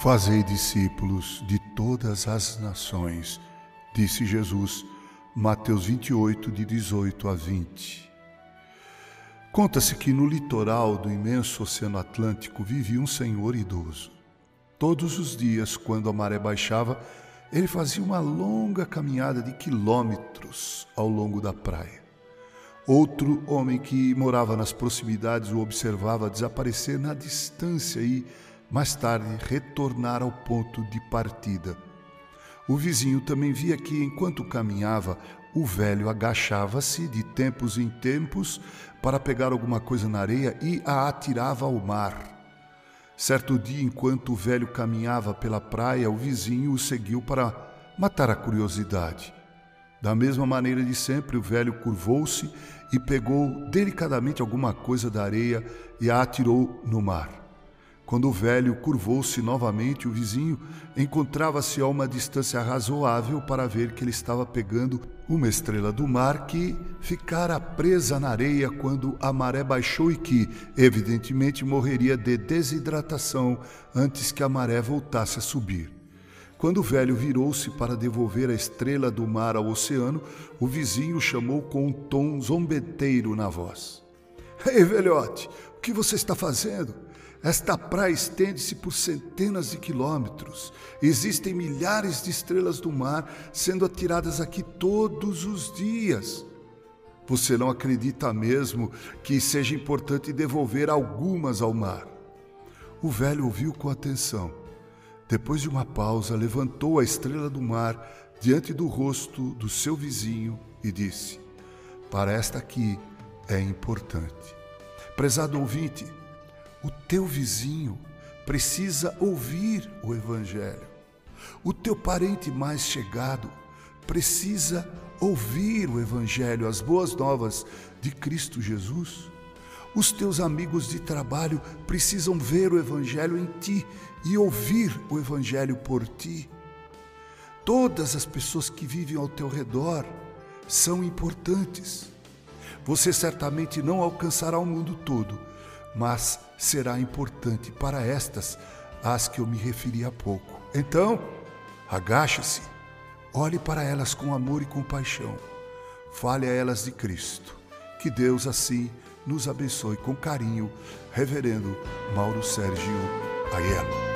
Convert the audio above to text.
Fazei discípulos de todas as nações, disse Jesus, Mateus 28, de 18 a 20. Conta-se que no litoral do imenso Oceano Atlântico vivia um senhor idoso. Todos os dias, quando a maré baixava, ele fazia uma longa caminhada de quilômetros ao longo da praia. Outro homem que morava nas proximidades o observava desaparecer na distância e mais tarde retornar ao ponto de partida. O vizinho também via que, enquanto caminhava, o velho agachava-se de tempos em tempos para pegar alguma coisa na areia e a atirava ao mar. Certo dia, enquanto o velho caminhava pela praia, o vizinho o seguiu para matar a curiosidade. Da mesma maneira de sempre, o velho curvou-se e pegou delicadamente alguma coisa da areia e a atirou no mar. Quando o velho curvou-se novamente, o vizinho encontrava-se a uma distância razoável para ver que ele estava pegando uma estrela do mar que ficara presa na areia quando a maré baixou e que, evidentemente, morreria de desidratação antes que a maré voltasse a subir. Quando o velho virou-se para devolver a estrela do mar ao oceano, o vizinho chamou com um tom zombeteiro na voz: Ei, velhote, o que você está fazendo? Esta praia estende-se por centenas de quilômetros. Existem milhares de estrelas do mar sendo atiradas aqui todos os dias. Você não acredita mesmo que seja importante devolver algumas ao mar? O velho ouviu com atenção. Depois de uma pausa, levantou a estrela do mar diante do rosto do seu vizinho e disse: Para esta aqui é importante. Prezado ouvinte, o teu vizinho precisa ouvir o Evangelho. O teu parente mais chegado precisa ouvir o Evangelho, as boas novas de Cristo Jesus. Os teus amigos de trabalho precisam ver o Evangelho em ti e ouvir o Evangelho por ti. Todas as pessoas que vivem ao teu redor são importantes. Você certamente não alcançará o mundo todo, mas será importante para estas às que eu me referi há pouco. Então, agache-se, olhe para elas com amor e compaixão, fale a elas de Cristo. Que Deus assim nos abençoe com carinho, Reverendo Mauro Sérgio Aiello.